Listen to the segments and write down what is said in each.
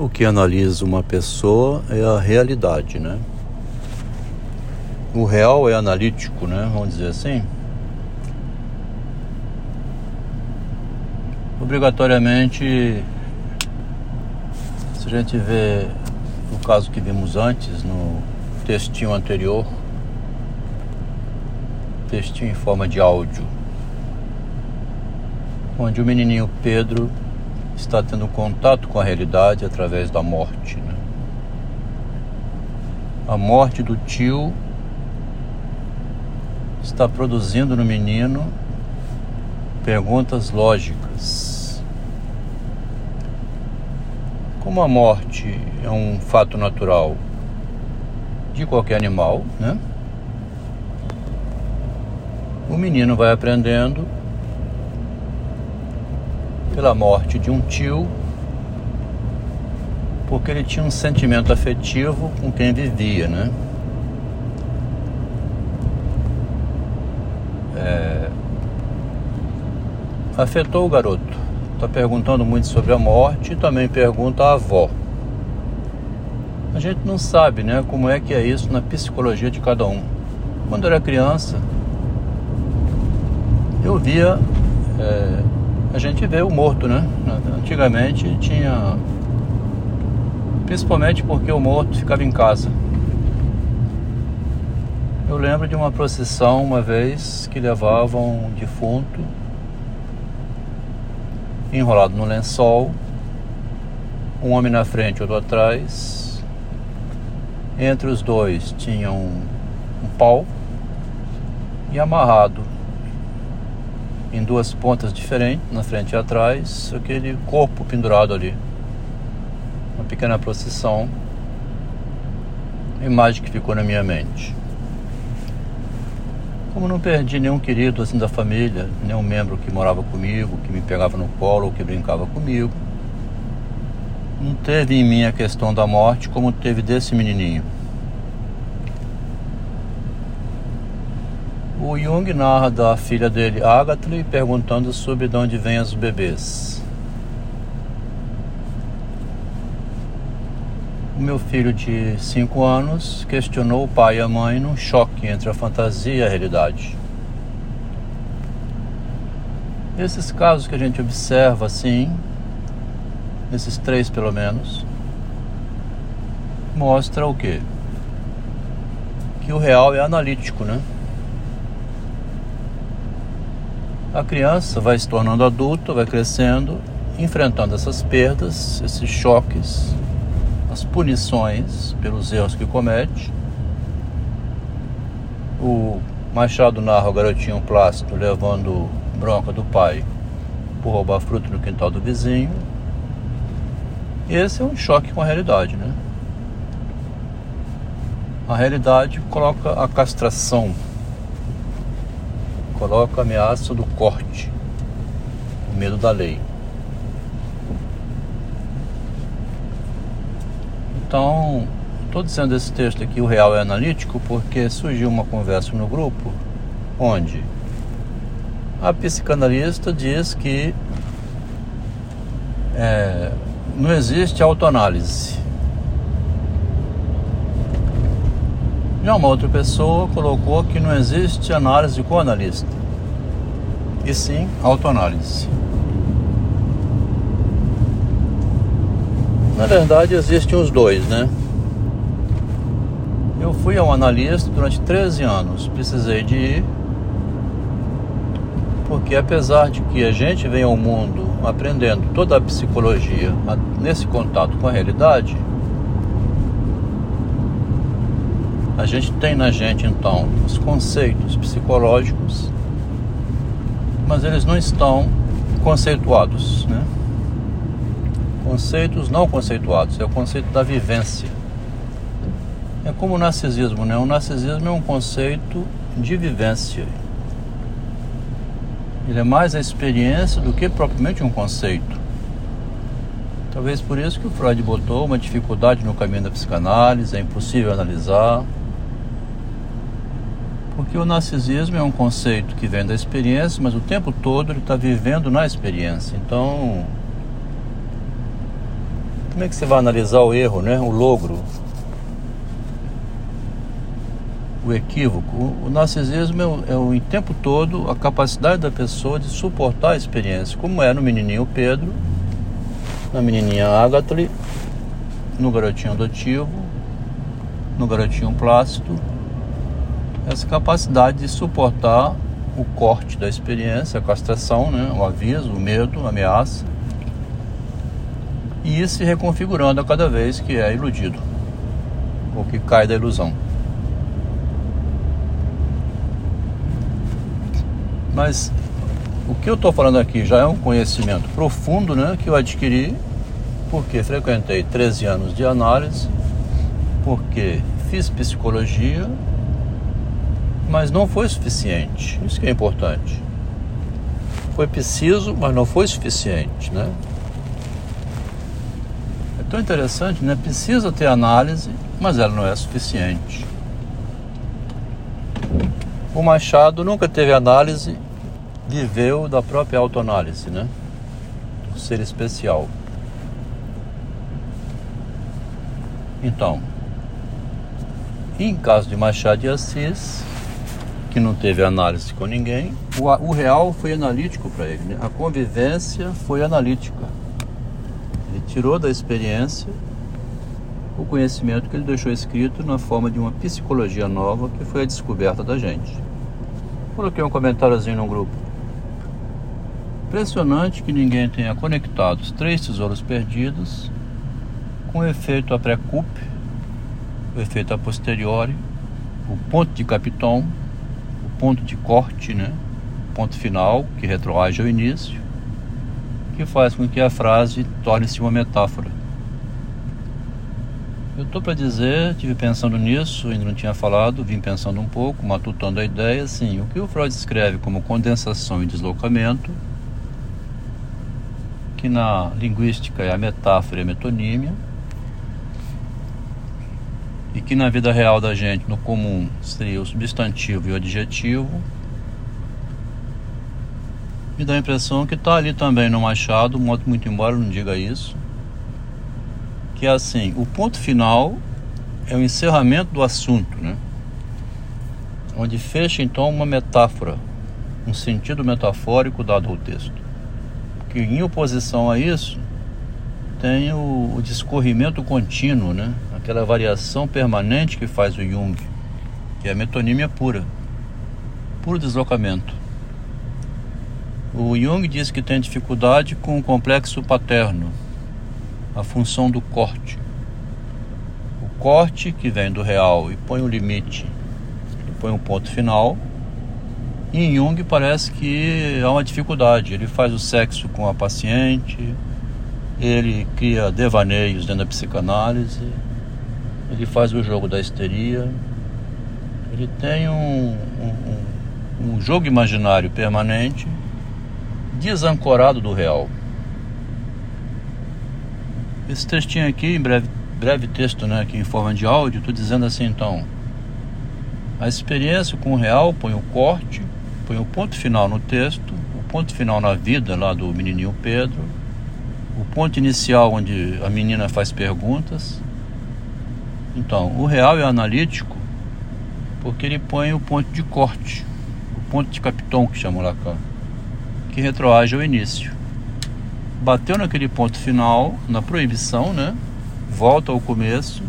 O que analisa uma pessoa é a realidade, né? O real é analítico, né? Vamos dizer assim. Obrigatoriamente, se a gente vê o caso que vimos antes, no textinho anterior, textinho em forma de áudio, onde o menininho Pedro está tendo contato com a realidade através da morte. Né? A morte do tio está produzindo no menino perguntas lógicas. Como a morte é um fato natural de qualquer animal, né? O menino vai aprendendo pela morte de um tio, porque ele tinha um sentimento afetivo com quem vivia, né? É... Afetou o garoto. Está perguntando muito sobre a morte e também pergunta à avó. A gente não sabe, né, como é que é isso na psicologia de cada um. Quando eu era criança, eu via é, a gente vê o morto, né? Antigamente tinha. Principalmente porque o morto ficava em casa. Eu lembro de uma procissão uma vez que levavam um defunto enrolado no lençol, um homem na frente, outro atrás. Entre os dois tinha um, um pau e amarrado em duas pontas diferentes, na frente e atrás, aquele corpo pendurado ali. Uma pequena procissão. Imagem que ficou na minha mente. Como não perdi nenhum querido assim da família, nenhum membro que morava comigo, que me pegava no colo ou que brincava comigo, não teve em mim a questão da morte como teve desse menininho. O Jung narra da filha dele, Agatha, perguntando sobre de onde vêm os bebês. O meu filho de 5 anos questionou o pai e a mãe num choque entre a fantasia e a realidade. Esses casos que a gente observa assim, esses três pelo menos, mostra o quê? Que o real é analítico, né? A criança vai se tornando adulta, vai crescendo, enfrentando essas perdas, esses choques, as punições pelos erros que comete. O Machado narra o garotinho plástico levando bronca do pai por roubar fruto no quintal do vizinho. Esse é um choque com a realidade, né? A realidade coloca a castração coloca a ameaça do corte, o medo da lei. Então, estou dizendo esse texto aqui, o real é analítico, porque surgiu uma conversa no grupo onde a psicanalista diz que é, não existe autoanálise. Já uma outra pessoa colocou que não existe análise com analista, e sim autoanálise. Na verdade, existem os dois, né? Eu fui ao analista durante 13 anos, precisei de ir, porque apesar de que a gente vem ao mundo aprendendo toda a psicologia nesse contato com a realidade, A gente tem na gente então os conceitos psicológicos, mas eles não estão conceituados, né? Conceitos não conceituados, é o conceito da vivência. É como o narcisismo, né? O narcisismo é um conceito de vivência. Ele é mais a experiência do que propriamente um conceito. Talvez por isso que o Freud botou uma dificuldade no caminho da psicanálise, é impossível analisar. Porque o narcisismo é um conceito que vem da experiência, mas o tempo todo ele está vivendo na experiência. Então, como é que você vai analisar o erro, né? O logro, o equívoco. O, narcisismo é, o, é o, em tempo todo a capacidade da pessoa de suportar a experiência, como é no menininho Pedro, na menininha Agatha, no garotinho adotivo, no garotinho plácido. Essa capacidade de suportar o corte da experiência, a castração, né? o aviso, o medo, a ameaça, e ir se reconfigurando a cada vez que é iludido ou que cai da ilusão. Mas o que eu estou falando aqui já é um conhecimento profundo né, que eu adquiri porque frequentei 13 anos de análise, porque fiz psicologia, mas não foi suficiente. Isso que é importante. Foi preciso, mas não foi suficiente, né? É tão interessante, né? Precisa ter análise, mas ela não é suficiente. O Machado nunca teve análise viveu da própria autoanálise, né? O ser especial. Então, em caso de Machado de Assis, que não teve análise com ninguém, o, o real foi analítico para ele. Né? A convivência foi analítica. Ele tirou da experiência o conhecimento que ele deixou escrito na forma de uma psicologia nova que foi a descoberta da gente. Coloquei um comentáriozinho no grupo. Impressionante que ninguém tenha conectado os três tesouros perdidos com o efeito a pré-coup, o efeito a posteriori, o ponto de capitão, ponto de corte, né? ponto final, que retroage ao início, que faz com que a frase torne-se uma metáfora. Eu estou para dizer, tive pensando nisso, ainda não tinha falado, vim pensando um pouco, matutando a ideia, assim, o que o Freud escreve como condensação e deslocamento que na linguística é a metáfora e a metonímia, e que na vida real da gente, no comum, seria o substantivo e o adjetivo. Me dá a impressão que está ali também no Machado, muito embora não diga isso, que é assim, o ponto final é o encerramento do assunto, né? Onde fecha então uma metáfora, um sentido metafórico dado ao texto que em oposição a isso tem o, o discorrimento contínuo, né? Aquela variação permanente que faz o Jung, que é a metonímia pura, puro deslocamento. O Jung diz que tem dificuldade com o complexo paterno, a função do corte. O corte que vem do real e põe o limite, põe um ponto final, e em Jung parece que há uma dificuldade. Ele faz o sexo com a paciente, ele cria devaneios dentro da psicanálise, ele faz o jogo da histeria, ele tem um, um, um jogo imaginário permanente, desancorado do real. Esse textinho aqui, em breve, breve texto, né, aqui em forma de áudio, estou dizendo assim então. A experiência com o real põe o corte, põe o ponto final no texto, o ponto final na vida lá do menininho Pedro, o ponto inicial onde a menina faz perguntas. Então, o real é analítico porque ele põe o ponto de corte, o ponto de capitão que chama Lacan, que retroage ao início. Bateu naquele ponto final, na proibição, né? Volta ao começo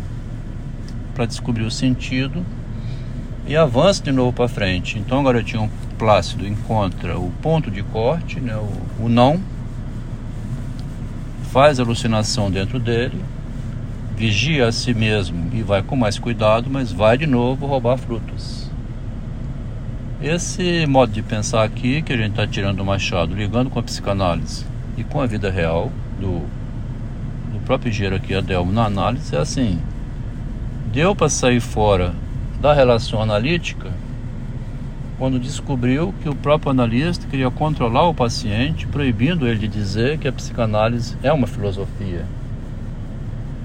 para descobrir o sentido e avança de novo para frente. Então o garotinho Plácido encontra o ponto de corte, né, o, o não, faz alucinação dentro dele, vigia a si mesmo e vai com mais cuidado, mas vai de novo roubar frutas. Esse modo de pensar aqui, que a gente está tirando do Machado, ligando com a psicanálise e com a vida real do, do próprio engenheiro aqui, Adelmo, na análise, é assim: deu para sair fora da relação analítica quando descobriu que o próprio analista queria controlar o paciente, proibindo ele de dizer que a psicanálise é uma filosofia.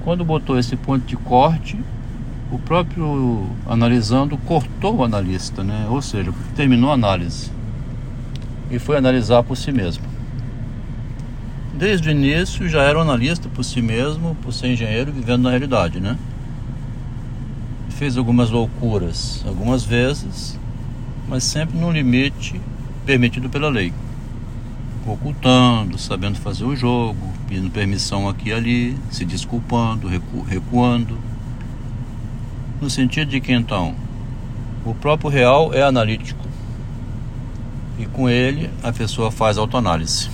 Quando botou esse ponto de corte, o próprio analisando cortou o analista, né? ou seja, terminou a análise e foi analisar por si mesmo. desde o início já era um analista por si mesmo, por ser engenheiro vivendo na realidade, né? Fez algumas loucuras, algumas vezes, mas sempre no limite permitido pela lei. Ocultando, sabendo fazer o jogo, pedindo permissão aqui e ali, se desculpando, recu recuando. No sentido de que então o próprio real é analítico e com ele a pessoa faz autoanálise.